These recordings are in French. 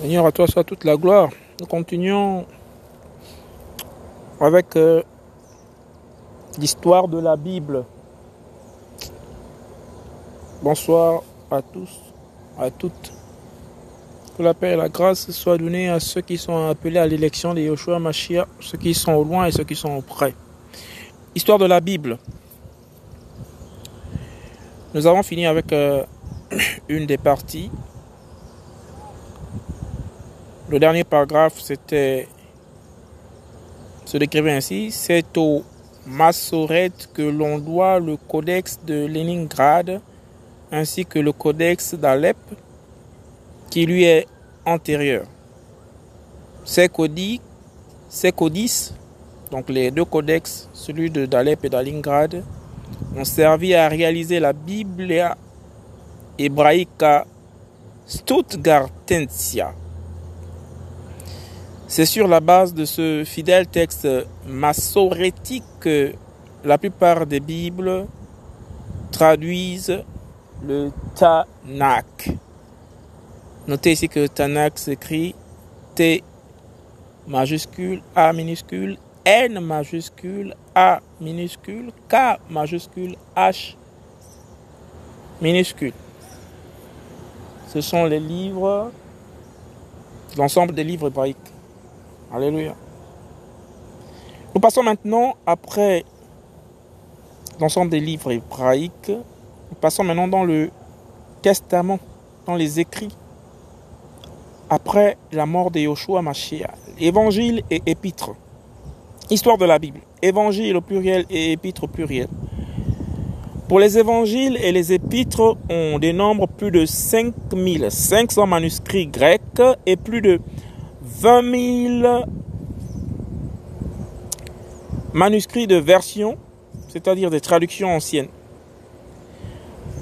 Seigneur, à toi soit toute la gloire. Nous continuons avec euh, l'histoire de la Bible. Bonsoir à tous, à toutes. Que la paix et la grâce soient données à ceux qui sont appelés à l'élection de Yoshua Mashiach, ceux qui sont au loin et ceux qui sont au près. Histoire de la Bible. Nous avons fini avec euh, une des parties le dernier paragraphe, c'était se décrivait ainsi c'est au Massoret que l'on doit le codex de Leningrad ainsi que le codex d'Alep qui lui est antérieur. Ces codices, ces codices, donc les deux codex, celui de d'Alep et d'Alingrad, ont servi à réaliser la Biblia Hebraica Stuttgartensia c'est sur la base de ce fidèle texte massorétique que la plupart des Bibles traduisent le Tanakh. Notez ici que Tanakh s'écrit T majuscule, A minuscule, N majuscule, A minuscule, K majuscule, H minuscule. Ce sont les livres, l'ensemble des livres hébraïques. Alléluia. Nous passons maintenant, après l'ensemble des livres hébraïques, nous passons maintenant dans le Testament, dans les écrits, après la mort de Yoshua Mashiach. Évangile et épître. Histoire de la Bible. Évangile au pluriel et épître au pluriel. Pour les évangiles et les épîtres, on dénombre plus de 5500 manuscrits grecs et plus de 20 000 manuscrits de version, c'est-à-dire des traductions anciennes.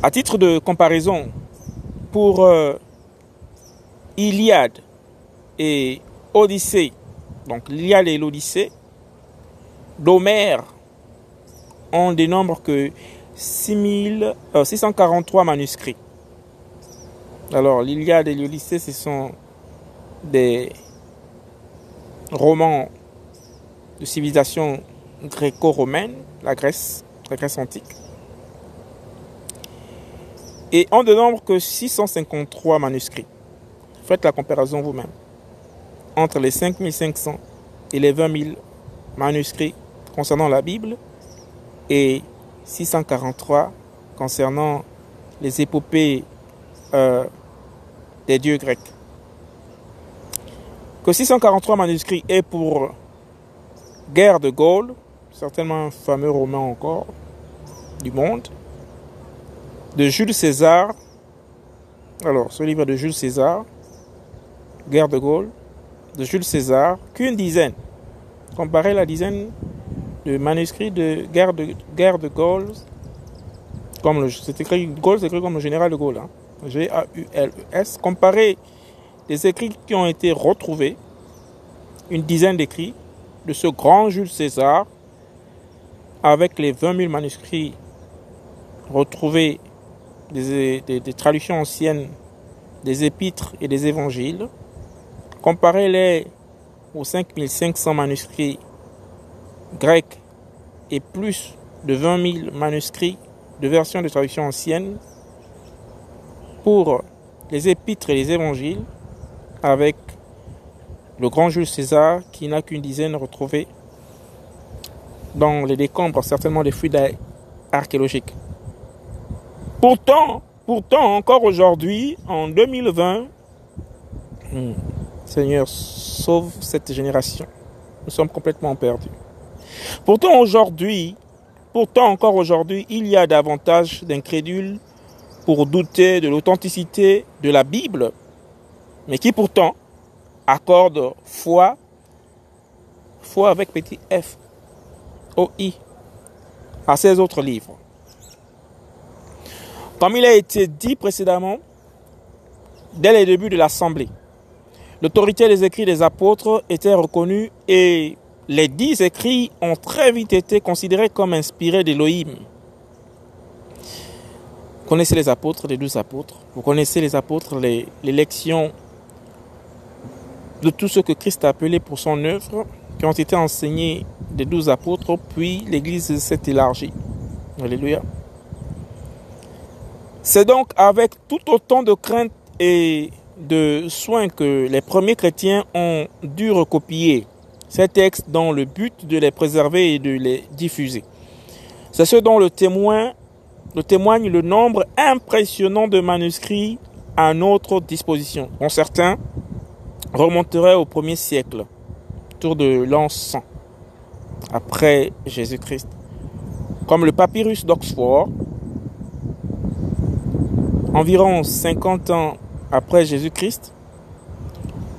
À titre de comparaison, pour euh, Iliade et Odyssée, donc l'Iliade et l'Odyssée, d'Homère, on dénombre que 6 643 euh, manuscrits. Alors l'Iliade et l'Odyssée, ce sont des roman de civilisation gréco-romaine, la Grèce, la Grèce antique. Et on ne nombre que 653 manuscrits. Faites la comparaison vous-même entre les 5500 et les 20 000 manuscrits concernant la Bible et 643 concernant les épopées euh, des dieux grecs que 643 manuscrits est pour Guerre de Gaulle, certainement un fameux roman encore du monde, de Jules César. Alors, ce livre de Jules César, Guerre de Gaulle, de Jules César, qu'une dizaine. Comparez la dizaine de manuscrits de Guerre de, guerre Gaulle, comme c'est écrit, Gaulle, c'est écrit comme le général de Gaulle, hein. G-A-U-L-E-S. Comparez les écrits qui ont été retrouvés, une dizaine d'écrits de ce grand Jules César, avec les 20 000 manuscrits retrouvés des, traductions anciennes des épîtres et des évangiles, comparez-les aux 5500 manuscrits grecs et plus de 20 000 manuscrits de versions de traduction anciennes pour les épîtres et les évangiles, avec le grand Jules César qui n'a qu'une dizaine retrouvée dans les décombres, certainement des fluides archéologiques. Pourtant, pourtant, encore aujourd'hui, en 2020, hmm, Seigneur, sauve cette génération. Nous sommes complètement perdus. Pourtant, aujourd'hui, pourtant, encore aujourd'hui, il y a davantage d'incrédules pour douter de l'authenticité de la Bible mais qui pourtant accorde foi, foi avec petit f, O-I, à ces autres livres. Comme il a été dit précédemment, dès les débuts de l'Assemblée, l'autorité des écrits des apôtres était reconnue et les dix écrits ont très vite été considérés comme inspirés d'Élohim. Vous connaissez les apôtres, les douze apôtres? Vous connaissez les apôtres, l'élection de tout ce que Christ a appelé pour son œuvre, qui ont été enseignés des douze apôtres, puis l'Église s'est élargie. Alléluia. C'est donc avec tout autant de crainte et de soins que les premiers chrétiens ont dû recopier ces textes dans le but de les préserver et de les diffuser. C'est ce dont le témoigne le nombre impressionnant de manuscrits à notre disposition, dont certains remonteraient au premier siècle, autour de l'an 100, après Jésus-Christ, comme le papyrus d'Oxford, environ 50 ans après Jésus-Christ,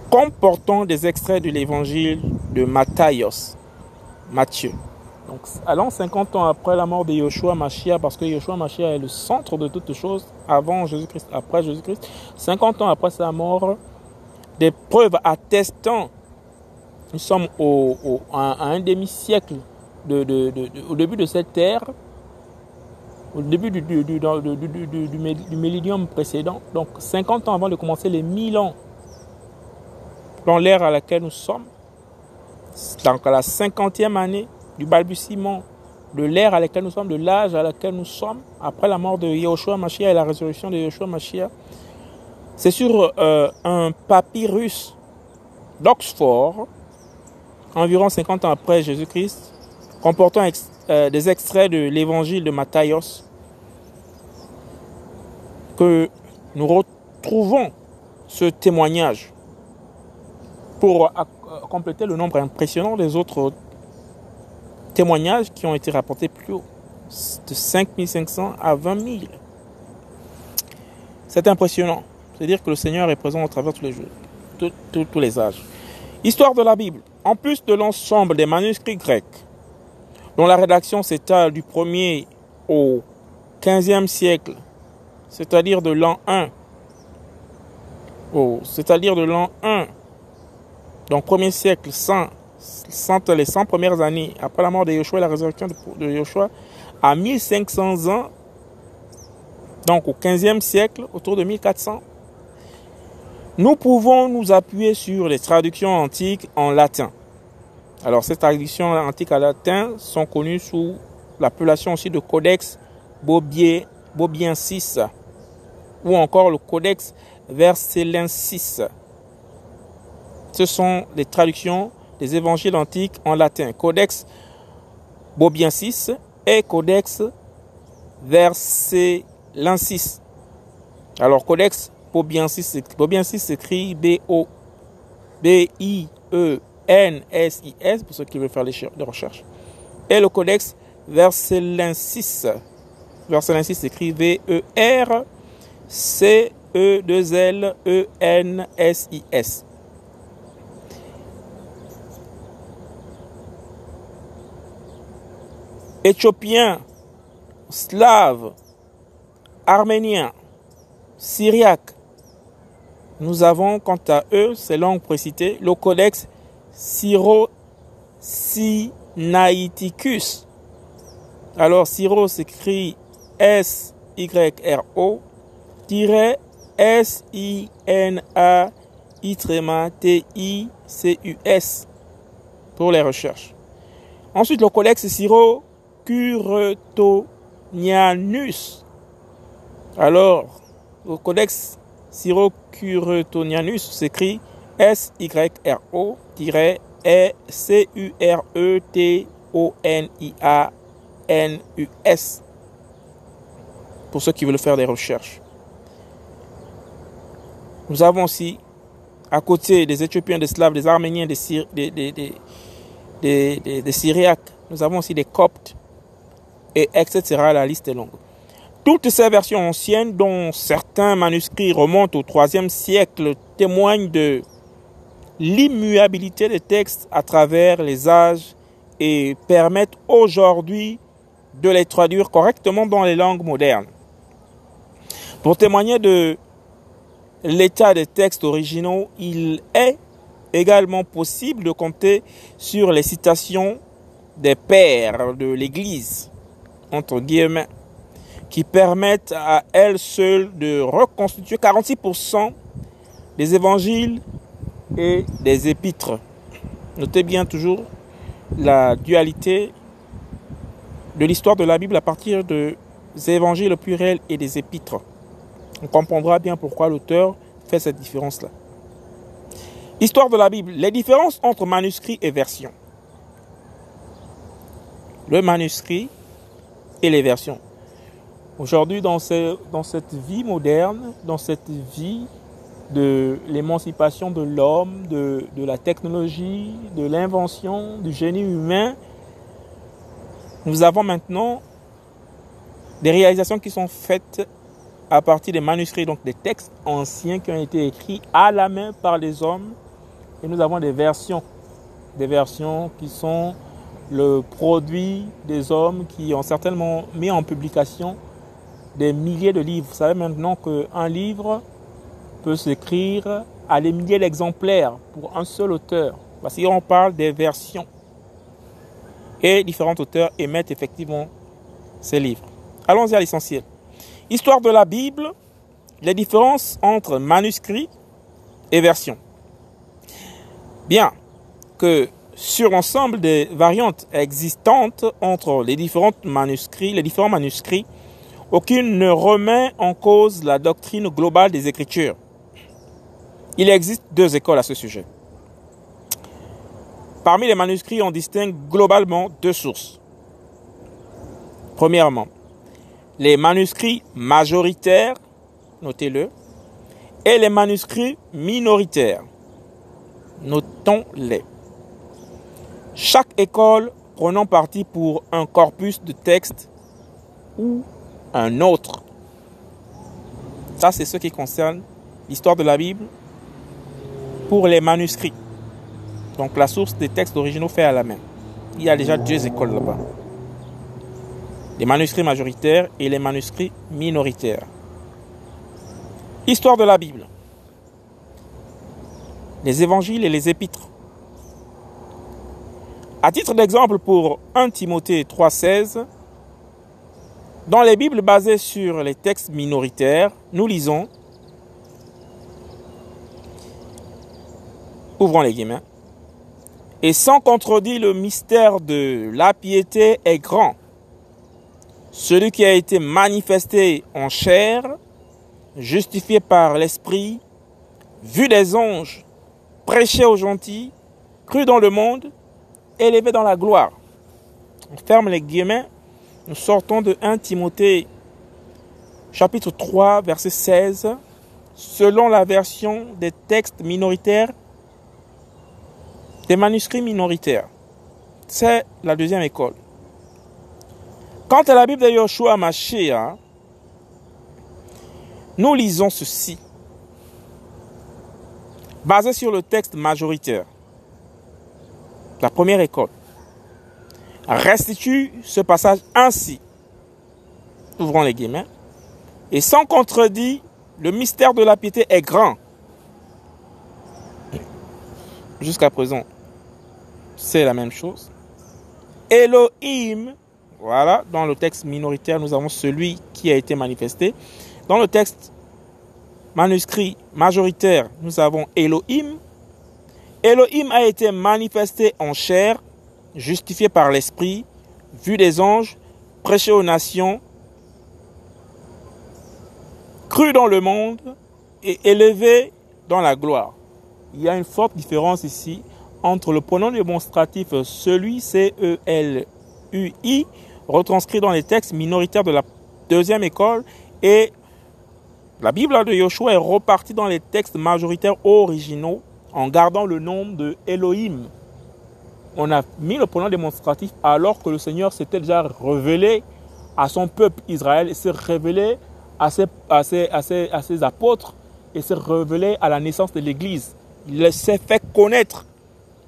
comportant des extraits de l'évangile de Matthias, Matthieu. Donc, allons 50 ans après la mort de Yoshua Mashiach, parce que Yoshua Mashiach est le centre de toutes choses, avant Jésus-Christ, après Jésus-Christ, 50 ans après sa mort, des preuves attestant, nous sommes au, à, un demi-siècle de, de, au début de cette ère, au début du, du, du, du, millénium précédent, donc 50 ans avant de commencer les 1000 ans, dans l'ère à laquelle nous sommes, donc à la cinquantième année du balbutiement de l'ère à laquelle nous sommes, de l'âge à laquelle nous sommes, après la mort de Yahushua Mashiach et la résurrection de Yahushua Mashiach, c'est sur euh, un papyrus d'Oxford, environ 50 ans après Jésus-Christ, comportant euh, des extraits de l'évangile de Matthias, que nous retrouvons ce témoignage pour euh, compléter le nombre impressionnant des autres témoignages qui ont été rapportés plus haut, de 5500 à 20 000. C'est impressionnant. C'est-à-dire que le Seigneur est présent au travers tous les jours, tous les âges. Histoire de la Bible. En plus de l'ensemble des manuscrits grecs, dont la rédaction s'étale du 1er au 15e siècle, c'est-à-dire de l'an 1, c'est-à-dire de l'an 1, donc premier siècle, 100, les 100 premières années après la mort de Yoshua et la résurrection de, Yoshua, à 1500 ans, donc au 15e siècle, autour de 1400, nous pouvons nous appuyer sur les traductions antiques en latin. Alors ces traductions antiques en latin sont connues sous l'appellation aussi de Codex Bobiensis ou encore le Codex Vercellensis. Ce sont les traductions des évangiles antiques en latin. Codex Bobiensis et Codex Vercellensis. Alors Codex Bobiensis, s'écrit B-O-B-I-E-N-S-I-S, pour ceux qui veulent faire les recherches. Et le codex Verselensis. Verselensis s'écrit V-E-R-C-E-2-L-E-N-S-I-S. Éthiopien, slave, arménien, syriaque, nous avons quant à eux, ces langues précitées, le codex Syro-Sinaiticus. Alors Syro s'écrit S-Y-R-O, S-I-N-A-I-T-I-C-U-S pour les recherches. Ensuite, le codex Syro-Curetonianus. Alors, le codex Syro-Curetonianus s'écrit S-Y-R-O-C-U-R-E-T-O-N-I-A-N-U-S. Pour ceux qui veulent faire des recherches. Nous avons aussi, à côté des Éthiopiens, des Slaves, des Arméniens, des, des Syriaques, nous avons aussi des Coptes, et etc. La liste est longue. Toutes ces versions anciennes, dont certains manuscrits remontent au IIIe siècle, témoignent de l'immuabilité des textes à travers les âges et permettent aujourd'hui de les traduire correctement dans les langues modernes. Pour témoigner de l'état des textes originaux, il est également possible de compter sur les citations des pères de l'Église, entre guillemets, qui permettent à elles seules de reconstituer 46% des évangiles et des épîtres. Notez bien toujours la dualité de l'histoire de la Bible à partir des évangiles pluriels et des épîtres. On comprendra bien pourquoi l'auteur fait cette différence-là. Histoire de la Bible, les différences entre manuscrits et versions. Le manuscrit et les versions. Aujourd'hui, dans, cette vie moderne, dans cette vie de l'émancipation de l'homme, de, de, la technologie, de l'invention, du génie humain, nous avons maintenant des réalisations qui sont faites à partir des manuscrits, donc des textes anciens qui ont été écrits à la main par les hommes. Et nous avons des versions, des versions qui sont le produit des hommes qui ont certainement mis en publication des milliers de livres. Vous savez maintenant qu'un livre peut s'écrire à des milliers d'exemplaires pour un seul auteur. Parce qu'on parle des versions. Et différents auteurs émettent effectivement ces livres. Allons-y à l'essentiel. Histoire de la Bible, les différences entre manuscrits et versions. Bien que sur l'ensemble des variantes existantes entre les différents manuscrits, les différents manuscrits, aucune ne remet en cause la doctrine globale des Écritures. Il existe deux écoles à ce sujet. Parmi les manuscrits, on distingue globalement deux sources. Premièrement, les manuscrits majoritaires, notez-le, et les manuscrits minoritaires. Notons-les. Chaque école prenant parti pour un corpus de textes ou un autre. Ça, c'est ce qui concerne l'histoire de la Bible pour les manuscrits. Donc la source des textes originaux faits à la main. Il y a déjà deux écoles là-bas les manuscrits majoritaires et les manuscrits minoritaires. Histoire de la Bible. Les évangiles et les épîtres. À titre d'exemple pour 1 Timothée 3,16, dans les Bibles basées sur les textes minoritaires, nous lisons, ouvrons les guillemets, et sans contredire le mystère de la piété est grand celui qui a été manifesté en chair, justifié par l'Esprit, vu des anges, prêché aux gentils, cru dans le monde, élevé dans la gloire. On ferme les guillemets. Nous sortons de 1 Timothée chapitre 3 verset 16. Selon la version des textes minoritaires, des manuscrits minoritaires. C'est la deuxième école. Quant à la Bible de Yoshua Mashiach, nous lisons ceci, basé sur le texte majoritaire. La première école restitue ce passage ainsi, ouvrons les guillemets, et sans contredit, le mystère de la piété est grand. Jusqu'à présent, c'est la même chose. Elohim voilà, dans le texte minoritaire, nous avons celui qui a été manifesté. Dans le texte manuscrit majoritaire, nous avons Elohim. Elohim a été manifesté en chair, justifié par l'Esprit, vu des anges, prêché aux nations, cru dans le monde et élevé dans la gloire. Il y a une forte différence ici entre le pronom démonstratif celui, C-E-L-U-I, retranscrit dans les textes minoritaires de la deuxième école et la Bible de Yoshua est repartie dans les textes majoritaires originaux en gardant le nom de Elohim. On a mis le pronom démonstratif alors que le Seigneur s'était déjà révélé à son peuple Israël s'est révélé à ses, à, ses, apôtres et s'est révélé à la naissance de l'Église. Il s'est fait connaître.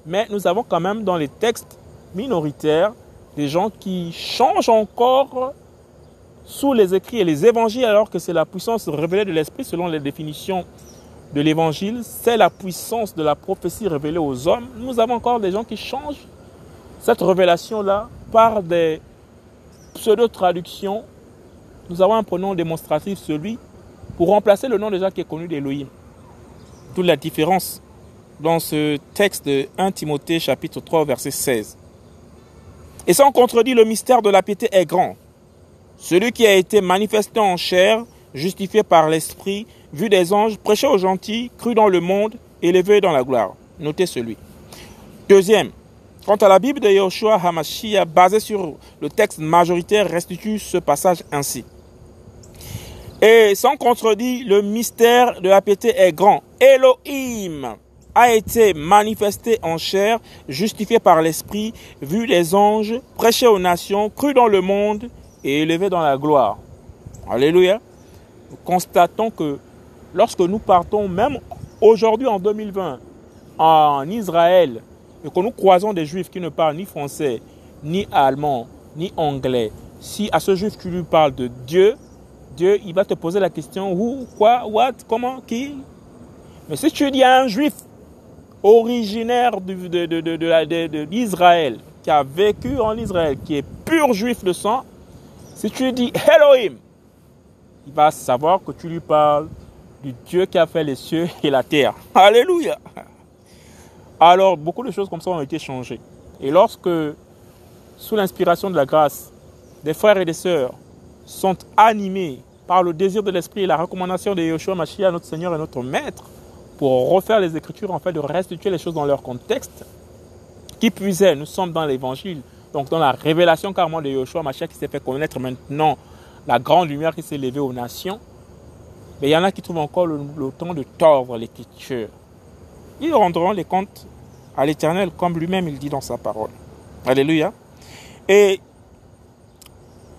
Mais nous avons quand même dans les textes minoritaires des gens qui changent encore sous les écrits et les évangiles alors que c'est la puissance révélée de l'esprit selon les définitions de l'évangile, c'est la puissance de la prophétie révélée aux hommes. Nous avons encore des gens qui changent cette révélation-là par des pseudo-traductions. Nous avons un pronom démonstratif, celui, pour remplacer le nom déjà qui est connu d'Elohim. Toute la différence dans ce texte de 1 Timothée chapitre 3 verset 16. Et sans contredit, le mystère de la piété est grand. Celui qui a été manifesté en chair, justifié par l'Esprit, vu des anges, prêché aux gentils, cru dans le monde, élevé dans la gloire. Notez celui. Deuxième, quant à la Bible de Yoshua Hamashiach, basée sur le texte majoritaire, restitue ce passage ainsi. Et sans contredit, le mystère de la piété est grand. Elohim a été manifesté en chair, justifié par l'Esprit, vu les anges, prêché aux nations, cru dans le monde et élevé dans la gloire. Alléluia. Nous constatons que lorsque nous partons, même aujourd'hui en 2020, en Israël, et que nous croisons des juifs qui ne parlent ni français, ni allemand, ni anglais, si à ce juif tu lui parles de Dieu, Dieu, il va te poser la question où, quoi, what, comment, qui? Mais si tu dis à un juif originaire d'Israël, qui a vécu en Israël, qui est pur juif de sang, si tu lui dis Elohim, il va savoir que tu lui parles du Dieu qui a fait les cieux et la terre. Alléluia. Alors, beaucoup de choses comme ça ont été changées. Et lorsque, sous l'inspiration de la grâce, des frères et des sœurs sont animés par le désir de l'esprit et la recommandation de Yeshua Mashiach, notre Seigneur et notre Maître, pour refaire les Écritures, en fait, de restituer les choses dans leur contexte, qui puisait, nous sommes dans l'Évangile, donc dans la révélation carrément de Yeshua Mashiach qui s'est fait connaître maintenant, la grande lumière qui s'est levée aux nations, mais il y en a qui trouvent encore le, temps de tordre l'Écriture. Ils rendront les comptes à l'Éternel comme lui-même il dit dans sa parole. Alléluia. Et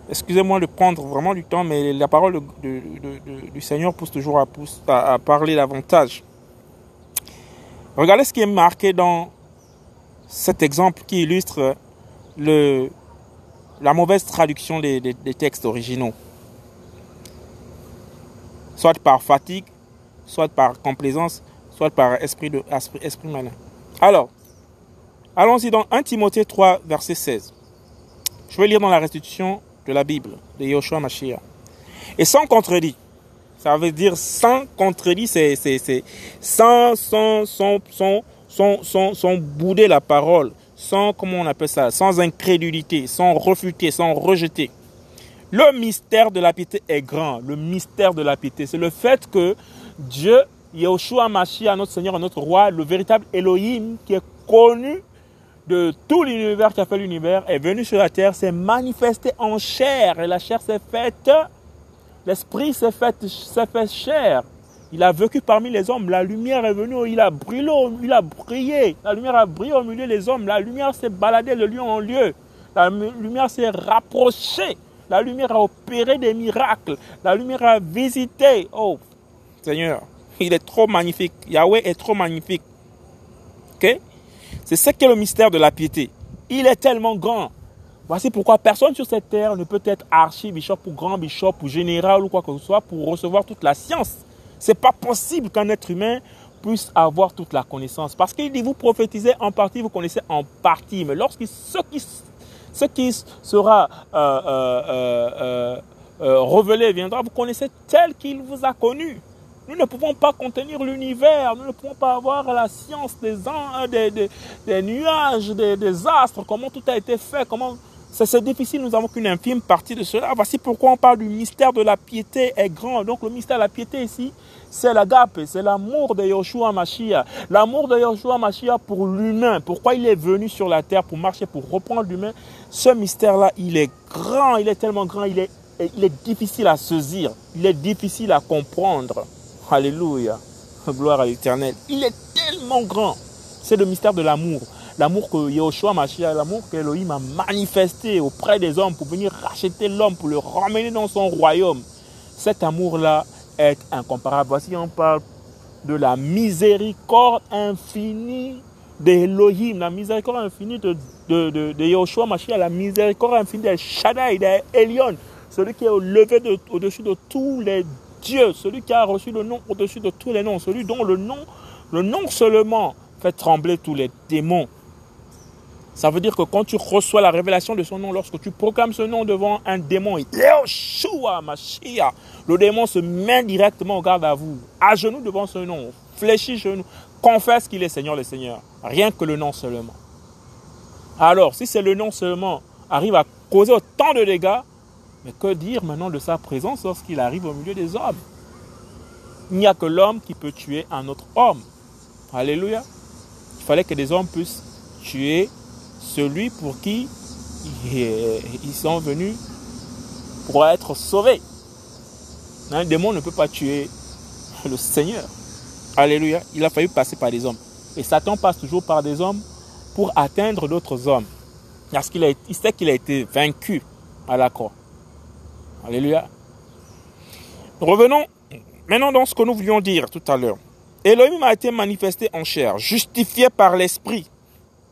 excusez-moi de prendre vraiment du temps, mais la parole du Seigneur pousse toujours à, parler davantage. Regardez ce qui est marqué dans cet exemple qui illustre la mauvaise traduction des, textes originaux. Soit par fatigue, soit par complaisance, soit par esprit, de, esprit, esprit malin. Alors, allons-y dans 1 Timothée 3, verset 16. Je vais lire dans la restitution de la Bible de Yoshua Mashiach. Et sans contredit. Ça veut dire sans contredit, c'est sans, sans, sans, sans, sans, sans, sans bouder la parole, sans, comment on appelle ça, sans incrédulité, sans refuter, sans rejeter. Le mystère de la piété est grand. Le mystère de la piété, c'est le fait que Dieu, Yahushua Mashiach, notre Seigneur notre Roi, le véritable Elohim qui est connu de tout l'univers qui a fait l'univers est venu sur la terre, s'est manifesté en chair. Et la chair s'est faite, l'esprit s'est fait, chair. Il a vécu parmi les hommes. La lumière est venue, il a brillé, il a brillé. La lumière a brillé au milieu des hommes. La lumière s'est baladée de lieu en lieu. La lumière s'est rapprochée. La lumière a opéré des miracles. La lumière a visité. Oh, Seigneur, il est trop magnifique. Yahweh est trop magnifique. Ok? C'est ce qu'est le mystère de la piété. Il est tellement grand. Voici pourquoi personne sur cette terre ne peut être archibishop ou grand bishop ou général ou quoi que ce soit pour recevoir toute la science. C'est pas possible qu'un être humain puisse avoir toute la connaissance. Parce qu'il dit, vous prophétisez en partie, vous connaissez en partie. Mais lorsque ce qui, ce qui sera euh, euh, euh, révélé viendra, vous connaissez tel qu'il vous a connu. Nous ne pouvons pas contenir l'univers, nous ne pouvons pas avoir la science des, des, nuages, des, des, astres, comment tout a été fait, comment... C'est difficile, nous n'avons qu'une infime partie de cela. Voici pourquoi on parle du mystère de la piété est grand. Donc le mystère de la piété ici, c'est l'agape, c'est l'amour de Yoshua Mashiach. L'amour de Yoshua Mashiach pour l'humain. Pourquoi il est venu sur la terre? Pour marcher, pour reprendre l'humain. Ce mystère-là, il est grand, il est tellement grand, il est, il est difficile à saisir, il est difficile à comprendre. Alléluia. Gloire à l'éternel. Il est tellement grand. C'est le mystère de l'amour. L'amour que Yahushua Mashiach, l'amour qu'Elohim a manifesté auprès des hommes pour venir racheter l'homme, pour le ramener dans son royaume. Cet amour-là est incomparable. Voici, on parle de la miséricorde infinie d'Elohim, la miséricorde infinie de, de, de, de Yahushua Mashiach, la miséricorde infinie de Shaddai, d'Elion, celui qui est levé au-dessus de tous les Dieu, celui qui a reçu le nom au-dessus de tous les noms, celui dont le nom, le nom seulement fait trembler tous les démons. Ça veut dire que quand tu reçois la révélation de son nom, lorsque tu proclames ce nom devant un démon, le démon se met directement au garde à vous, à genoux devant ce nom, fléchit genoux, confesse qu'il est Seigneur le Seigneur. Rien que le nom seulement. Alors, si c'est le nom seulement arrive à causer autant de dégâts, mais que dire maintenant de sa présence lorsqu'il arrive au milieu des hommes? Il n'y a que l'homme qui peut tuer un autre homme. Alléluia. Il fallait que des hommes puissent tuer celui pour qui ils sont venus pour être sauvés. Un démon ne peut pas tuer le Seigneur. Alléluia. Il a fallu passer par des hommes. Et Satan passe toujours par des hommes pour atteindre d'autres hommes. Parce qu'il il sait qu'il a été vaincu à la croix. Alléluia. Revenons maintenant dans ce que nous voulions dire tout à l'heure. Elohim a été manifesté en chair, justifié par l'esprit.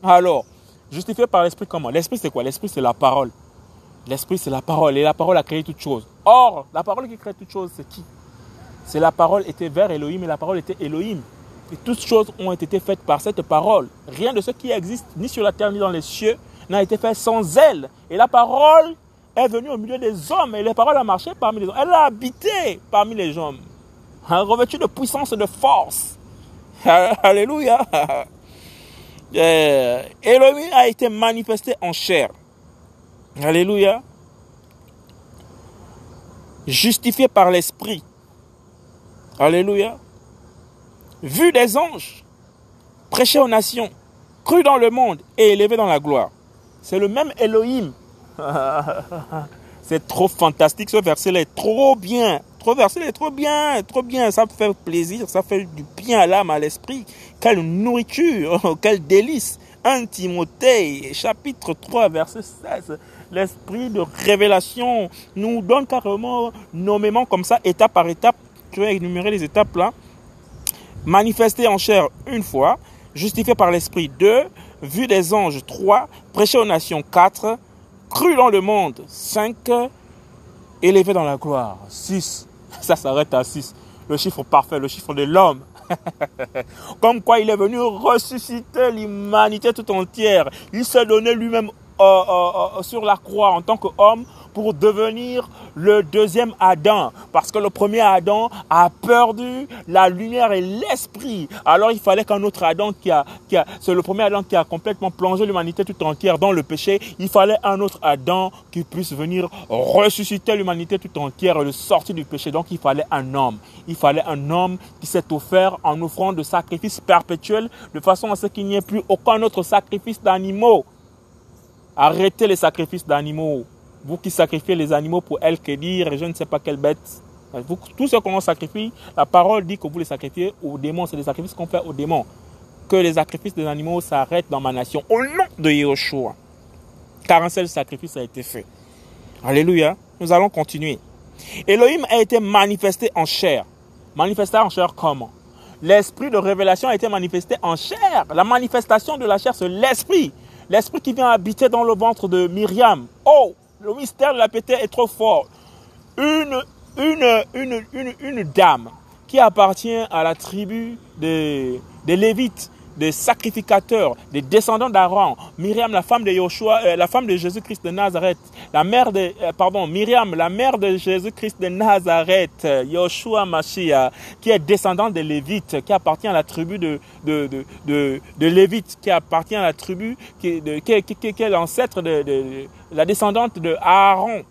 Alors, justifié par l'esprit comment? L'esprit c'est quoi? L'esprit c'est la parole. L'esprit c'est la parole et la parole a créé toute chose. Or, la parole qui crée toute chose, c'est qui? C'est la parole était vers Elohim et la parole était Elohim. Et toutes choses ont été faites par cette parole. Rien de ce qui existe, ni sur la terre, ni dans les cieux, n'a été fait sans elle. Et la parole est venue au milieu des hommes. Et la parole a marché parmi les hommes. Elle a habité parmi les hommes. Revêtue de puissance et de force. Alléluia. Elohim a été manifesté en chair. Alléluia. Justifié par l'Esprit. Alléluia vu des anges, prêché aux nations, cru dans le monde et élevé dans la gloire. C'est le même Elohim. C'est trop fantastique ce verset-là, est trop bien. Trop verset est trop bien, trop bien. Ça fait plaisir, ça fait du bien à l'âme, à l'esprit. Quelle nourriture, quel délice. 1 Timothée, chapitre 3, verset 16. L'esprit de révélation nous donne carrément, nommément comme ça, étape par étape. Tu vas énumérer les étapes là manifesté en chair une fois, justifié par l'Esprit deux, vu des anges trois, prêché aux nations quatre, cru dans le monde cinq, élevé dans la gloire six. Ça s'arrête à six. Le chiffre parfait, le chiffre de l'homme. Comme quoi il est venu ressusciter l'humanité tout entière. Il s'est donné lui-même euh, euh, euh, sur la croix en tant qu'homme pour devenir le deuxième Adam. Parce que le premier Adam a perdu la lumière et l'esprit. Alors il fallait qu'un autre Adam qui a, qui a c'est le premier Adam qui a complètement plongé l'humanité tout entière dans le péché. Il fallait un autre Adam qui puisse venir ressusciter l'humanité tout entière et le sortir du péché. Donc il fallait un homme. Il fallait un homme qui s'est offert en offrant de sacrifices perpétuels de façon à ce qu'il n'y ait plus aucun autre sacrifice d'animaux. Arrêtez les sacrifices d'animaux. Vous qui sacrifiez les animaux pour elle que dire, je ne sais pas quelle bête. Vous, tout ce qu'on sacrifie, la parole dit que vous les sacrifiez aux démons. C'est des sacrifices qu'on fait aux démons. Que les sacrifices des animaux s'arrêtent dans ma nation au nom de Yahushua. Car un seul sacrifice a été fait. Alléluia. Nous allons continuer. Elohim a été manifesté en chair. Manifesté en chair comment? L'esprit de révélation a été manifesté en chair. La manifestation de la chair, c'est l'esprit. L'esprit qui vient habiter dans le ventre de Myriam. Oh, le mystère de la pété est trop fort. Une, dame qui appartient à la tribu des Lévites, des sacrificateurs, des descendants d'Aaron, Myriam, la femme de Joshua, euh, la femme de Jésus-Christ de Nazareth, la mère de, euh, pardon, Myriam, la mère de Jésus-Christ de Nazareth, Yoshua Mashiach, qui est descendant des Lévites, qui appartient à la tribu de, de, de, de, de Lévites, qui appartient à la tribu, qui, de, qui, est l'ancêtre de, de la descendante de Aaron,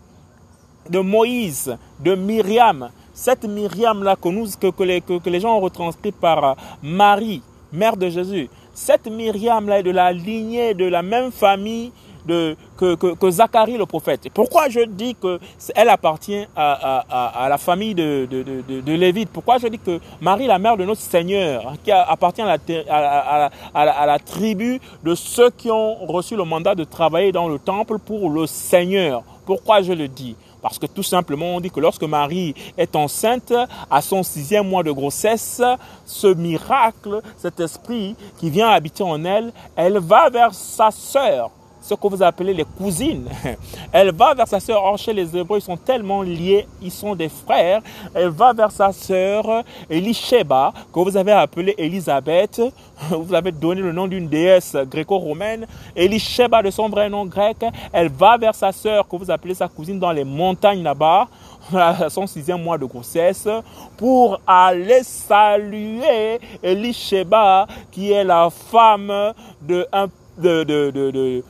de Moïse, de Myriam. Cette Myriam-là que, que, les, que, les gens ont retranscrit par euh, Marie, mère de Jésus. Cette Myriam-là est de la lignée, de la même famille que, Zacharie le prophète. Pourquoi je dis qu'elle appartient à, la famille de, de, Lévite? Pourquoi je dis que Marie, la mère de notre Seigneur, qui appartient à à la tribu de ceux qui ont reçu le mandat de travailler dans le temple pour le Seigneur Pourquoi je le dis? Parce que tout simplement, on dit que lorsque Marie est enceinte, à son sixième mois de grossesse, ce miracle, cet esprit qui vient habiter en elle, elle va vers sa sœur ce que vous appelez les cousines. Elle va vers sa sœur. Or, chez les Hébreux, ils sont tellement liés, ils sont des frères. Elle va vers sa sœur Elisheba, que vous avez appelée Elisabeth. Vous avez donné le nom d'une déesse gréco-romaine. Elisheba de son vrai nom grec. Elle va vers sa sœur, que vous appelez sa cousine, dans les montagnes là-bas. à son sixième mois de grossesse pour aller saluer Elisheba, qui est la femme de, un, de, de,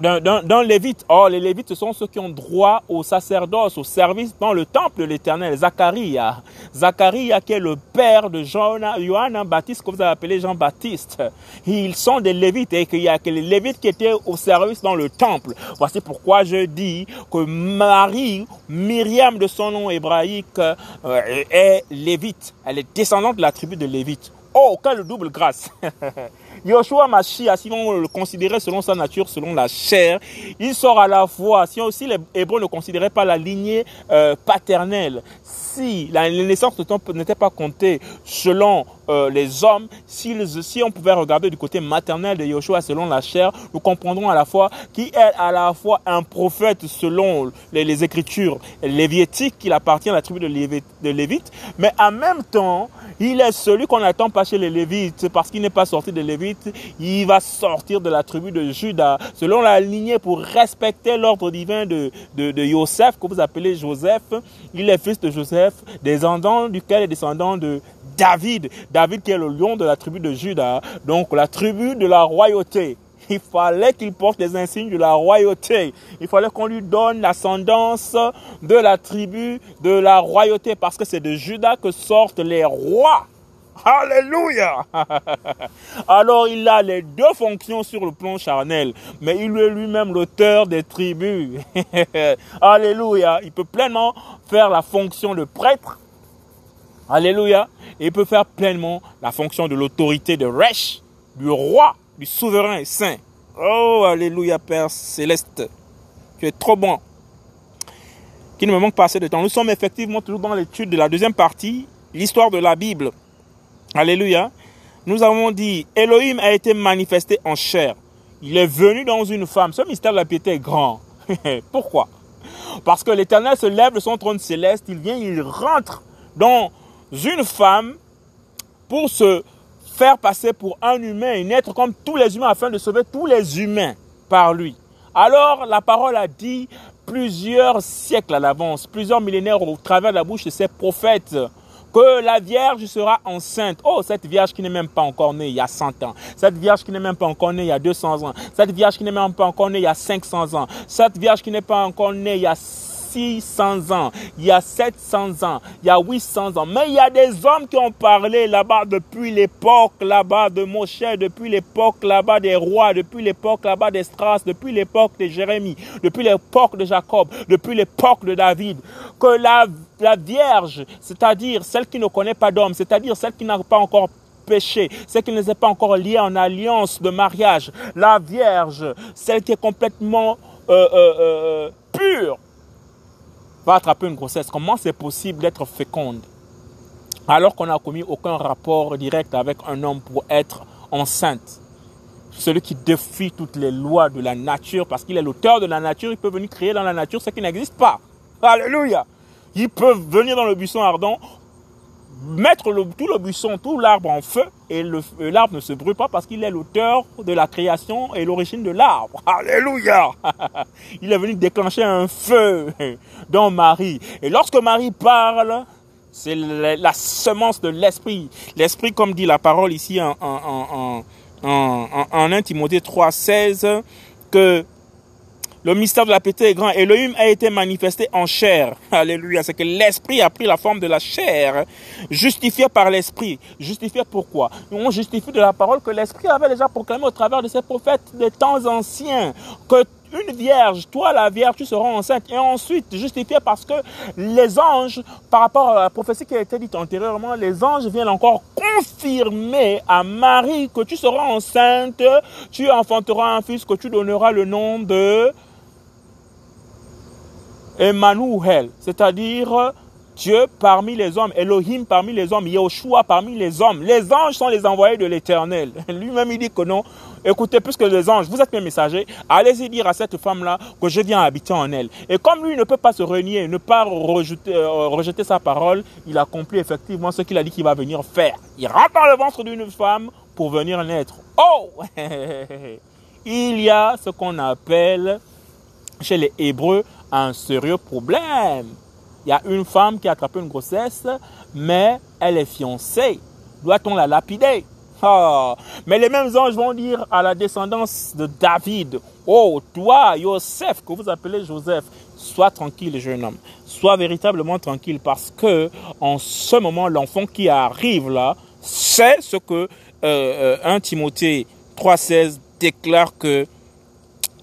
de d'un lévite. Or, les lévites, sont ceux qui ont droit au sacerdoce, au service dans le temple de l'éternel. Zacharie. Zacharie qui est le père de Johann Baptiste, que vous avez appelé Jean-Baptiste. Ils sont des lévites et qu'il y a que les lévites qui étaient au service dans le temple. Voici pourquoi je dis que Marie, Myriam de son nom hébraïque, euh, est lévite. Elle est descendante de la tribu de Lévite. Oh, quelle double grâce Yoshua Mashiach, si on le considérait selon sa nature, selon la chair, il sort à la fois, si aussi les Hébreux ne considéraient pas la lignée euh, paternelle, si la naissance n'était pas comptée selon euh, les hommes, si, on pouvait regarder du côté maternel de Yoshua selon la chair, nous comprendrons à la fois qu'il est à la fois un prophète selon les, écritures léviétiques, qu'il appartient à la tribu de, Lévite, de Lévite, mais en même temps, il est celui qu'on n'attend pas chez les Lévites, parce qu'il n'est pas sorti de Lévite, il va sortir de la tribu de Judas, selon la lignée pour respecter l'ordre divin de, de, de Joseph, que vous appelez Joseph. Il est fils de Joseph, descendant duquel est descendant de David. David qui est le lion de la tribu de Judas, donc la tribu de la royauté. Il fallait qu'il porte les insignes de la royauté. Il fallait qu'on lui donne l'ascendance de la tribu de la royauté parce que c'est de Judas que sortent les rois. Alléluia. Alors il a les deux fonctions sur le plan charnel, mais il est lui-même l'auteur des tribus. Alléluia. Il peut pleinement faire la fonction de prêtre. Alléluia. Et il peut faire pleinement la fonction de l'autorité de Resh, du roi, du souverain et saint. Oh, Alléluia, Père céleste. Tu es trop bon. Qu'il ne me manque pas assez de temps. Nous sommes effectivement toujours dans l'étude de la deuxième partie, l'histoire de la Bible. Alléluia. Nous avons dit, Elohim a été manifesté en chair. Il est venu dans une femme. Ce mystère de la piété est grand. Pourquoi? Parce que l'Éternel se lève de son trône céleste, il vient, il rentre dans une femme pour se faire passer pour un humain, et naître comme tous les humains afin de sauver tous les humains par lui. Alors la parole a dit plusieurs siècles à l'avance, plusieurs millénaires au travers de la bouche de ces prophètes, que la Vierge sera enceinte. Oh, cette Vierge qui n'est même pas encore née il y a 100 ans. Cette Vierge qui n'est même pas encore née il y a 200 ans. Cette Vierge qui n'est même pas encore née il y a 500 ans. Cette Vierge qui n'est pas encore née il y a 600 ans, il y a 700 ans, il y a 800 ans. Mais il y a des hommes qui ont parlé là-bas depuis l'époque là-bas de Moshe, depuis l'époque là-bas des rois, depuis l'époque là-bas des Strass, depuis l'époque de Jérémie, depuis l'époque de Jacob, depuis l'époque de David, que la, la Vierge, c'est-à-dire celle qui ne connaît pas d'homme, c'est-à-dire celle qui n'a pas encore péché, celle qui ne s'est pas encore liée en alliance de mariage, la Vierge, celle qui est complètement euh, euh, euh, pure, va attraper une grossesse. Comment c'est possible d'être féconde alors qu'on n'a commis aucun rapport direct avec un homme pour être enceinte? Celui qui défie toutes les lois de la nature parce qu'il est l'auteur de la nature, il peut venir créer dans la nature ce qui n'existe pas. Alléluia. Il peut venir dans le buisson ardent mettre le, tout le buisson, tout l'arbre en feu, et l'arbre ne se brûle pas parce qu'il est l'auteur de la création et l'origine de l'arbre. Alléluia Il est venu déclencher un feu dans Marie. Et lorsque Marie parle, c'est la, semence de l'esprit. L'esprit, comme dit la parole ici en, en, en, en, en 1 Timothée 3, 16, que le mystère de la piété est grand. Elohim a été manifesté en chair. Alléluia. C'est que l'esprit a pris la forme de la chair, justifié par l'esprit. Justifié pourquoi? On justifie de la parole que l'esprit avait déjà proclamé au travers de ses prophètes des temps anciens. Que une vierge, toi la vierge, tu seras enceinte. Et ensuite, justifié parce que les anges, par rapport à la prophétie qui a été dite antérieurement, les anges viennent encore confirmer à Marie que tu seras enceinte, tu enfanteras un fils que tu donneras le nom de Emmanuel, c'est-à-dire Dieu parmi les hommes, Elohim parmi les hommes, Yahushua parmi les hommes. Les anges sont les envoyés de l'éternel. Lui-même, il dit que non. Écoutez, plus que les anges, vous êtes mes messagers, allez-y dire à cette femme-là que je viens habiter en elle. Et comme lui ne peut pas se renier, ne pas rejeter, euh, rejeter sa parole, il accomplit effectivement ce qu'il a dit qu'il va venir faire. Il rentre dans le ventre d'une femme pour venir naître. Oh Il y a ce qu'on appelle chez les Hébreux un sérieux problème. Il y a une femme qui a attrapé une grossesse, mais elle est fiancée. Doit-on la lapider? Mais les mêmes anges vont dire à la descendance de David, oh toi, Joseph, que vous appelez Joseph, sois tranquille, jeune homme, sois véritablement tranquille, parce que en ce moment, l'enfant qui arrive là, c'est ce que euh, 1 euh, Timothée 3,16 déclare que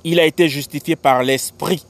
il a été justifié par l'Esprit.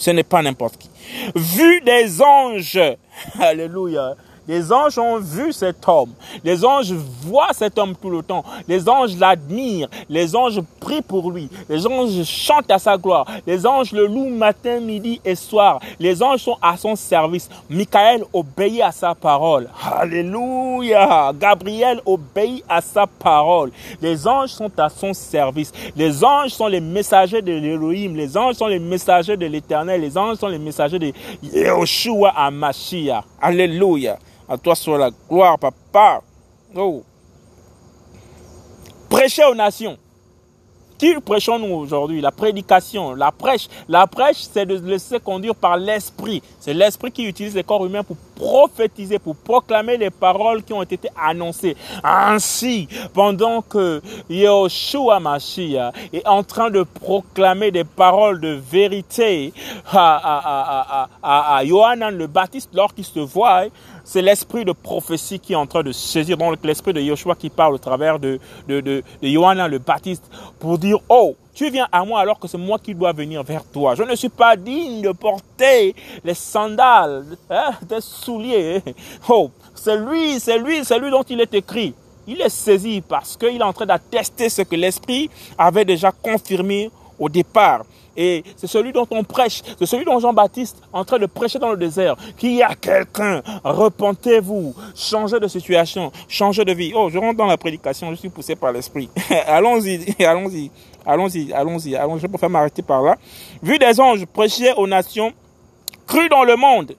Ce n'est pas n'importe qui. Vu des anges, alléluia, les anges ont vu cet homme. Les anges voient cet homme tout le temps. Les anges l'admirent. Les anges prient pour lui. Les anges chantent à sa gloire. Les anges le louent matin, midi et soir. Les anges sont à son service. Michael obéit à sa parole. Alléluia. Gabriel obéit à sa parole. Les anges sont à son service. Les anges sont les messagers de l'Élohim. Les anges sont les messagers de l'Éternel. Les anges sont les messagers de Yahushua Amashia. Alléluia. À toi soit la gloire, papa. Oh. Prêchez aux nations. Qui prêchons-nous aujourd'hui? La prédication, la prêche. La prêche, c'est de laisser conduire par l'esprit. C'est l'esprit qui utilise les corps humains pour prophétiser, pour proclamer les paroles qui ont été annoncées. Ainsi, pendant que Yahushua Mashiach est en train de proclamer des paroles de vérité à, à, à, à Yohanan le Baptiste lorsqu'il se voit, c'est l'esprit de prophétie qui est en train de saisir, donc l'esprit de Yoshua qui parle au travers de, de, de Yohanan le Baptiste pour dire, oh, tu viens à moi alors que c'est moi qui dois venir vers toi. Je ne suis pas digne de porter les sandales, hein, des souliers. Oh, c'est lui, c'est lui, c'est lui dont il est écrit. Il est saisi parce qu'il est en train d'attester ce que l'Esprit avait déjà confirmé au départ. Et c'est celui dont on prêche, c'est celui dont Jean-Baptiste est en train de prêcher dans le désert. Qu'il y a quelqu'un, repentez-vous, changez de situation, changez de vie. Oh, je rentre dans la prédication, je suis poussé par l'esprit. allons-y, allons-y, allons-y, allons-y, allons Je préfère m'arrêter par là. Vu des anges prêcher aux nations, cru dans le monde.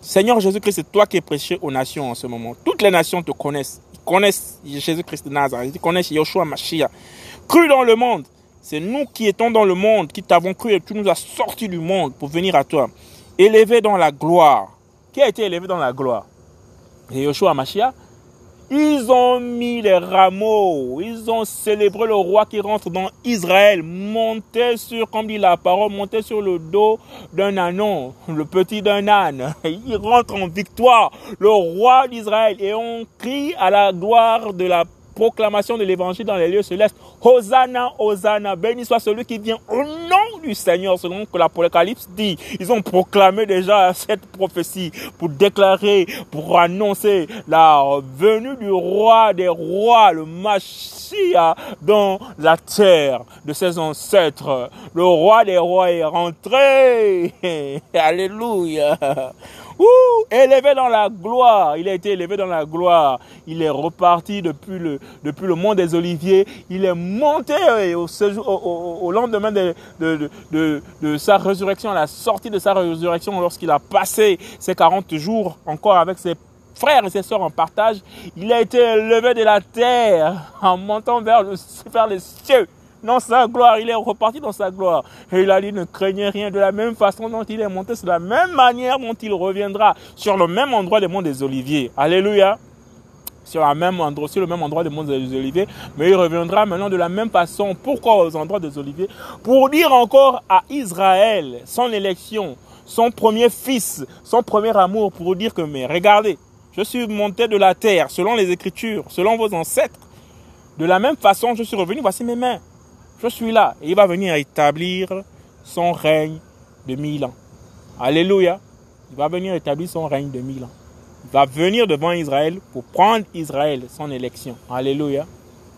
Seigneur Jésus-Christ, c'est toi qui es prêché aux nations en ce moment. Toutes les nations te connaissent. Ils connaissent Jésus-Christ de Nazareth. Ils connaissent Yoshua Mashiach. Cru dans le monde. C'est nous qui étions dans le monde, qui t'avons cru et tu nous as sortis du monde pour venir à toi. Élevé dans la gloire. Qui a été élevé dans la gloire? Et Yoshua Mashiach. Ils ont mis les rameaux, ils ont célébré le roi qui rentre dans Israël, monté sur, comme dit la parole, monté sur le dos d'un anon, le petit d'un âne. Il rentre en victoire, le roi d'Israël, et on crie à la gloire de la proclamation de l'évangile dans les lieux célestes. Hosanna, Hosanna, béni soit celui qui vient au nom du Seigneur, selon que l'Apocalypse dit. Ils ont proclamé déjà cette prophétie pour déclarer, pour annoncer la venue du roi des rois, le Machia, dans la terre de ses ancêtres. Le roi des rois est rentré. Alléluia élevé dans la gloire. Il a été élevé dans la gloire. Il est reparti depuis le, mont des Oliviers. Il est monté euh, au, lendemain de, sa résurrection, à la sortie de sa résurrection, lorsqu'il a passé ses 40 jours encore avec ses frères et ses sœurs en partage. Il a été élevé de la terre en montant vers, le, vers les cieux dans sa gloire. Il est reparti dans sa gloire. Et il a dit, ne craignez rien. De la même façon dont il est monté, de la même manière dont il reviendra sur le même endroit des monts des Oliviers. Alléluia. Sur, la même endroit, sur le même endroit des monts des Oliviers. Mais il reviendra maintenant de la même façon. Pourquoi aux endroits des Oliviers? Pour dire encore à Israël, son élection, son premier fils, son premier amour, pour dire que, mais regardez, je suis monté de la terre, selon les Écritures, selon vos ancêtres. De la même façon, je suis revenu, voici mes mains je suis là. Et il va venir établir son règne de mille ans. Alléluia. Il va venir établir son règne de mille ans. Il va venir devant Israël pour prendre Israël, son élection. Alléluia.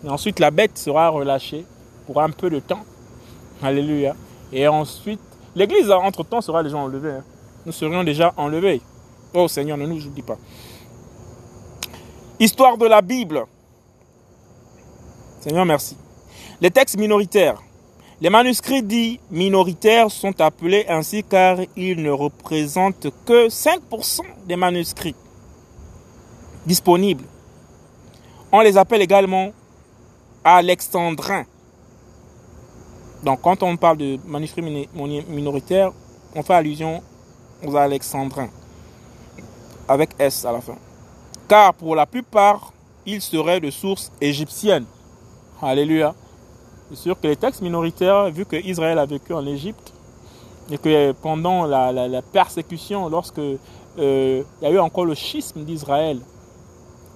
Et ensuite, la bête sera relâchée pour un peu de temps. Alléluia. Et ensuite, l'église, entre-temps, sera déjà enlevée. Hein. Nous serions déjà enlevés. Oh Seigneur, ne nous oublie pas. Histoire de la Bible. Seigneur, merci. Les textes minoritaires. Les manuscrits dits minoritaires sont appelés ainsi car ils ne représentent que 5% des manuscrits disponibles. On les appelle également alexandrins. Donc quand on parle de manuscrits minoritaires, on fait allusion aux Alexandrins, avec S à la fin. Car pour la plupart, ils seraient de source égyptienne. Alléluia. Sûr que les textes minoritaires, vu que Israël a vécu en Égypte, et que pendant la, persécution, lorsque euh, il y a eu encore le schisme d'Israël,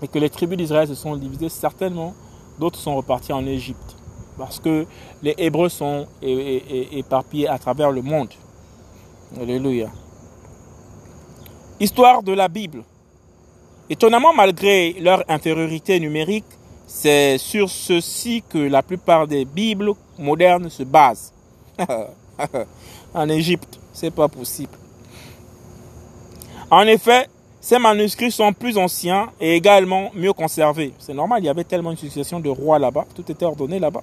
et que les tribus d'Israël se sont divisées, certainement, d'autres sont repartis en Égypte. Parce que les Hébreux sont éparpillés à travers le monde. Alléluia. Histoire de la Bible. Étonnamment, malgré leur infériorité numérique, c'est sur ceci que la plupart des Bibles modernes se basent. en Égypte, c'est pas possible. En effet, ces manuscrits sont plus anciens et également mieux conservés. C'est normal, il y avait tellement une succession de rois là-bas, tout était ordonné là-bas,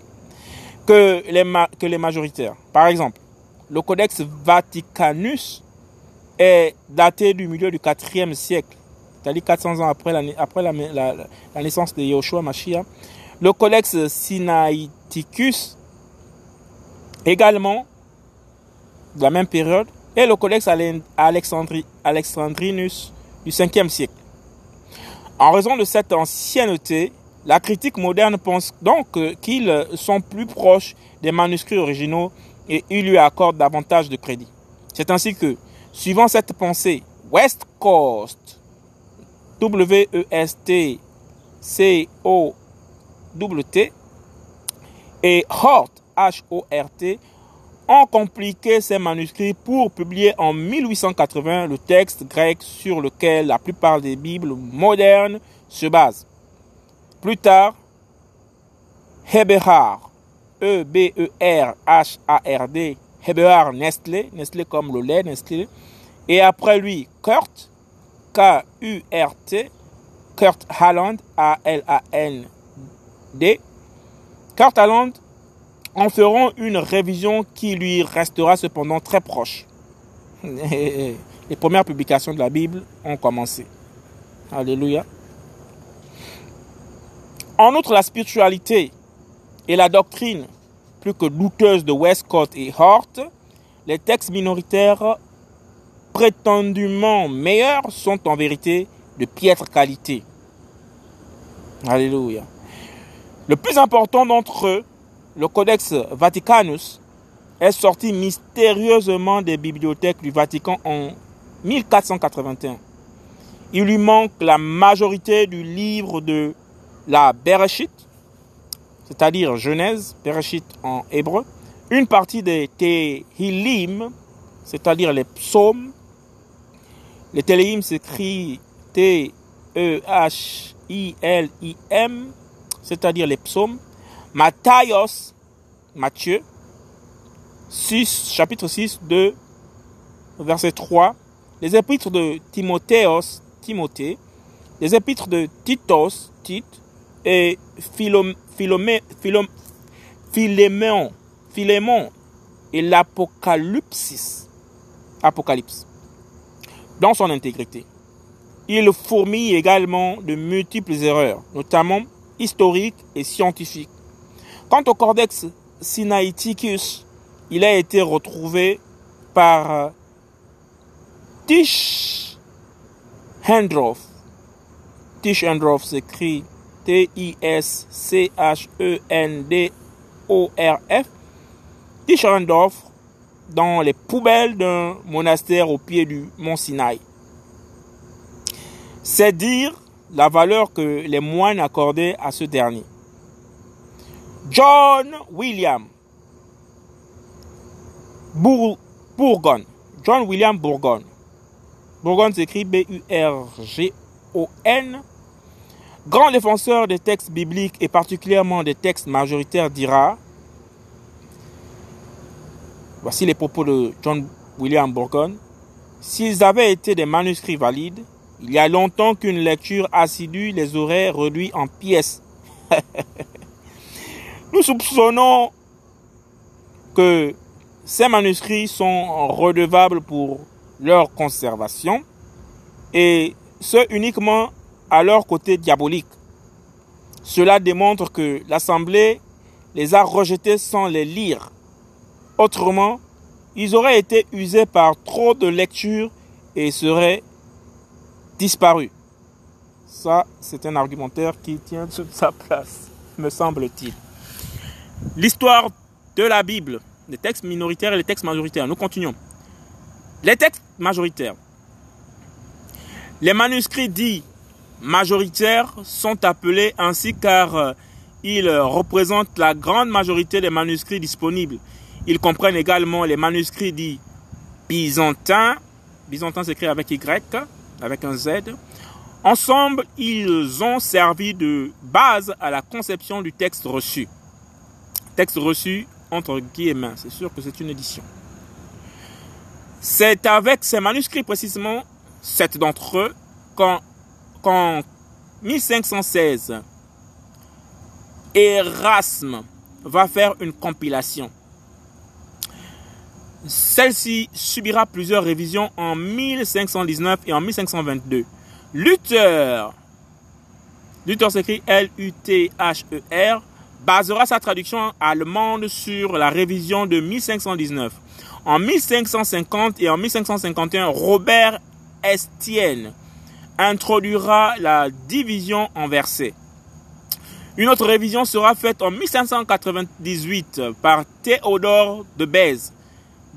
que les, que les majoritaires. Par exemple, le Codex Vaticanus est daté du milieu du 4e siècle, c'est-à-dire 400 ans après, la, naissance de Yoshua Mashiach. Le Codex Sinaiticus, également de la même période, et le Codex Alexandrinus du 5e siècle. En raison de cette ancienneté, la critique moderne pense donc qu'ils sont plus proches des manuscrits originaux et il lui accorde davantage de crédit. C'est ainsi que, suivant cette pensée, West Coast, W-E-S-T, C-O-W-T, et Hort, H-O-R-T, ont compliqué ces manuscrits pour publier en 1880 le texte grec sur lequel la plupart des Bibles modernes se basent. Plus tard, Heberhard, E-B-E-R-H-A-R-D, Heberhard Nestlé, Nestlé comme le lait Nestlé, et après lui Kurt, K-U-R-T, Kurt Halland, A-L-A-N-D. Kurt Halland en feront une révision qui lui restera cependant très proche. Les premières publications de la Bible ont commencé. Alléluia. En outre, la spiritualité et la doctrine plus que douteuse de Westcott et Hort, les textes minoritaires prétendument meilleurs sont en vérité de piètre qualité. Alléluia. Le plus important d'entre eux le Codex Vaticanus est sorti mystérieusement des bibliothèques du Vatican en 1481. Il lui manque la majorité du livre de la Bereshit, c'est-à-dire Genèse, Bereshit en hébreu, une partie des Tehillim, c'est-à-dire les psaumes. Les Tehillim s'écrit T-E-H-I-L-I-M, c'est-à-dire les psaumes. Matthias, Matthieu, 6, chapitre 6, 2, verset 3, les épîtres de Timothéos, Timothée, les épîtres de Titos, Tite, et Philémon, Philémon, et l'Apocalypse, Apocalypse, dans son intégrité. Il fourmille également de multiples erreurs, notamment historiques et scientifiques Quant au Cordex Sinaiticus, il a été retrouvé par euh, Tish Hendroff. Tish Hendroff s'écrit T-I-S-C-H-E-N-D-O-R-F. Tish Hendroff dans les poubelles d'un monastère au pied du mont Sinaï. C'est dire la valeur que les moines accordaient à ce dernier. John William Bourgon. John William Bourgon. Bourgon s'écrit B-U-R-G-O-N. Grand défenseur des textes bibliques et particulièrement des textes majoritaires dira Voici les propos de John William Bourgon. S'ils avaient été des manuscrits valides, il y a longtemps qu'une lecture assidue les aurait réduits en pièces. Nous soupçonnons que ces manuscrits sont redevables pour leur conservation et ce uniquement à leur côté diabolique. Cela démontre que l'Assemblée les a rejetés sans les lire. Autrement, ils auraient été usés par trop de lectures et serait disparu. Ça, c'est un argumentaire qui tient sa place, me semble-t-il. L'histoire de la Bible, les textes minoritaires et les textes majoritaires. Nous continuons. Les textes majoritaires. Les manuscrits dits majoritaires sont appelés ainsi car euh, ils représentent la grande majorité des manuscrits disponibles. Ils comprennent également les manuscrits dits byzantins. Byzantin s'écrit avec Y, avec un Z. Ensemble, ils ont servi de base à la conception du texte reçu. Texte reçu entre guillemets, c'est sûr que c'est une édition. C'est avec ces manuscrits précisément, sept d'entre eux, qu'en 1516, Erasme va faire une compilation. Celle-ci subira plusieurs révisions en 1519 et en 1522. Luther, Luther s'écrit L-U-T-H-E-R, basera sa traduction allemande sur la révision de 1519. En 1550 et en 1551, Robert Estienne introduira la division en versets. Une autre révision sera faite en 1598 par Théodore de Bèze,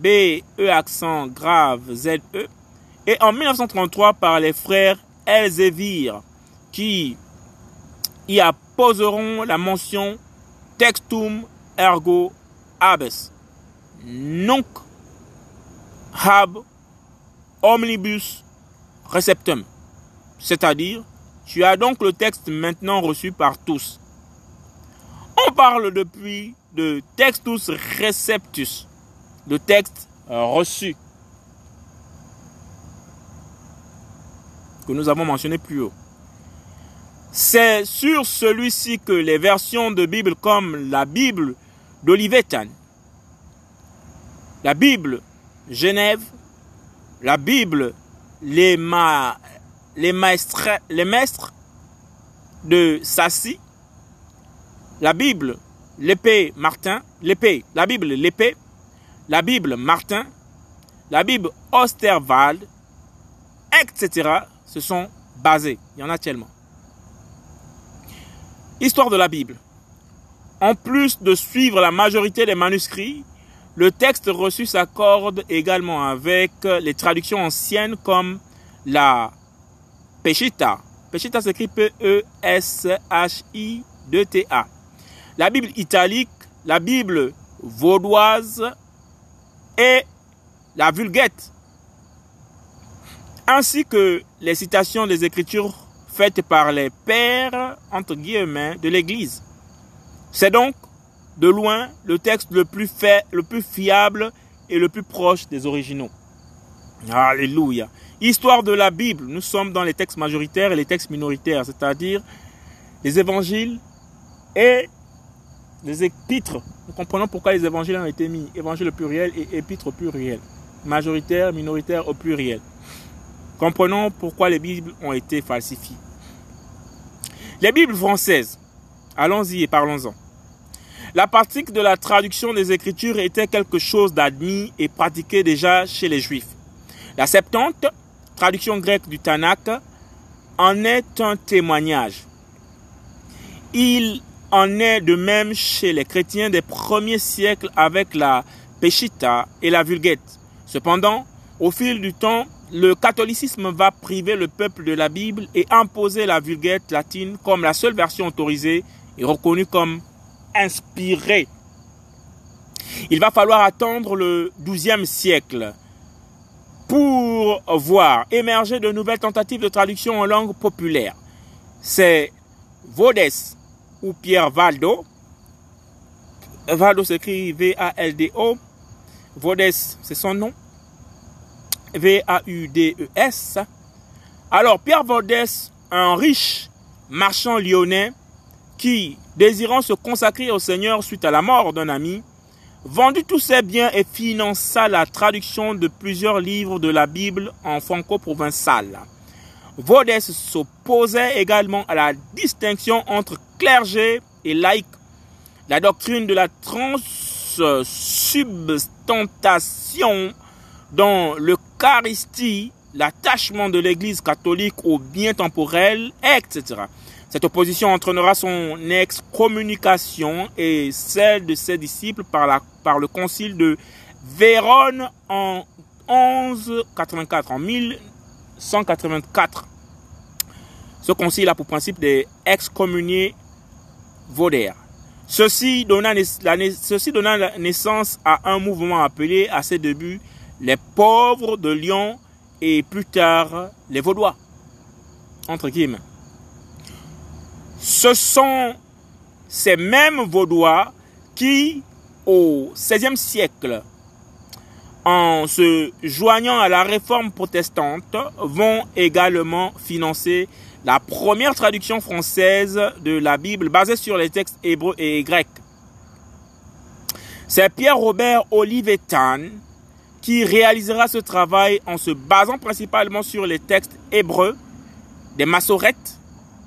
B, E accent grave, Z, E, et en 1933 par les frères Elzevir, qui y apposeront la mention textum ergo habes, nunc hab omnibus receptum. C'est-à-dire, tu as donc le texte maintenant reçu par tous. On parle depuis de textus receptus, le texte reçu, que nous avons mentionné plus haut. C'est sur celui-ci que les versions de Bible comme la Bible d'Olivetan, la Bible Genève, la Bible les, les, maîtres, les maîtres de Sassy, la Bible l'épée Martin, l'épée, la Bible l'épée, la Bible Martin, la Bible Osterwald, etc. se sont basés. Il y en a tellement. Histoire de la Bible. En plus de suivre la majorité des manuscrits, le texte reçu s'accorde également avec les traductions anciennes comme la Peshitta. Peshitta s'écrit P-E-S-H-I-D-T-A. La Bible italique, la Bible vaudoise et la Vulgate. Ainsi que les citations des Écritures faites par les pères, entre guillemets, de l'Église. C'est donc, de loin, le texte le plus, fait, le plus fiable et le plus proche des originaux. Alléluia. Histoire de la Bible, nous sommes dans les textes majoritaires et les textes minoritaires, c'est-à-dire les évangiles et les épîtres. Nous comprenons pourquoi les évangiles ont été mis évangile au pluriel et épître au pluriel. Majoritaire, minoritaire au pluriel. Comprenons pourquoi les Bibles ont été falsifiées. Les Bibles françaises. Allons-y et parlons-en. La pratique de la traduction des Écritures était quelque chose d'admis et pratiqué déjà chez les Juifs. La Septante, traduction grecque du Tanakh, en est un témoignage. Il en est de même chez les chrétiens des premiers siècles avec la Peshitta et la Vulgate. Cependant, au fil du temps, le catholicisme va priver le peuple de la Bible et imposer la vulgate latine comme la seule version autorisée et reconnue comme inspirée. Il va falloir attendre le XIIe siècle pour voir émerger de nouvelles tentatives de traduction en langue populaire. C'est Vaudès ou Pierre Valdo. Valdo s'écrit V-A-L-D-O. Vaudès, c'est son nom. V-A-U-D-E-S. Alors, Pierre Vaudès, un riche marchand lyonnais qui, désirant se consacrer au Seigneur suite à la mort d'un ami, vendit tous ses biens et finança la traduction de plusieurs livres de la Bible en franco-provençal. Vaudès s'opposait également à la distinction entre clergé et laïc. La doctrine de la transsubstantation dans l'Eucharistie l'attachement de l'Église catholique aux biens temporels, etc. Cette opposition entraînera son excommunication et celle de ses disciples par, par le concile de Vérone en 1184, en 1184. Ce concile a pour principe d'excommunier Vauder. Ceci donna, ceci donna naissance à un mouvement appelé à ses débuts les pauvres de Lyon et plus tard les Vaudois. Entre guillemets. Ce sont ces mêmes Vaudois qui, au XVIe siècle, en se joignant à la réforme protestante, vont également financer la première traduction française de la Bible basée sur les textes hébreux et grecs. C'est Pierre-Robert Olivetan qui réalisera ce travail en se basant principalement sur les textes hébreux des Massorettes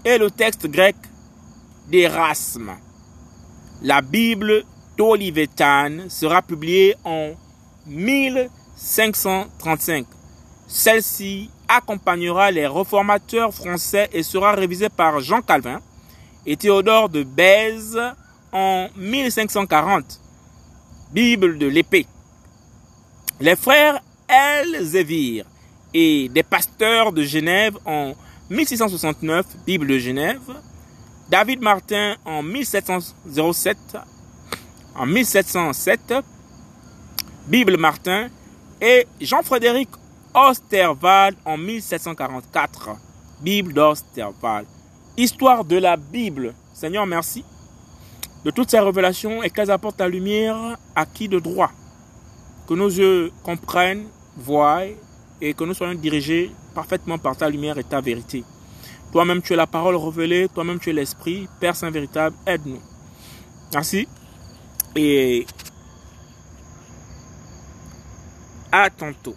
et le texte grec d'Erasme. La Bible d'Olivetan sera publiée en 1535. Celle-ci accompagnera les réformateurs français et sera révisée par Jean Calvin et Théodore de Bèze en 1540. Bible de l'épée. Les frères Elzévir et des pasteurs de Genève en 1669, Bible de Genève. David Martin en 1707, en 1707, Bible Martin et Jean-Frédéric Osterwald en 1744. Bible d'Osterwald. Histoire de la Bible. Seigneur, merci de toutes ces révélations et qu'elles apportent la lumière à qui de droit. Que nos yeux comprennent, voient et que nous soyons dirigés parfaitement par ta lumière et ta vérité. Toi-même, tu es la parole révélée, toi-même, tu es l'esprit. Père Saint véritable, aide-nous. Merci. Et à tantôt.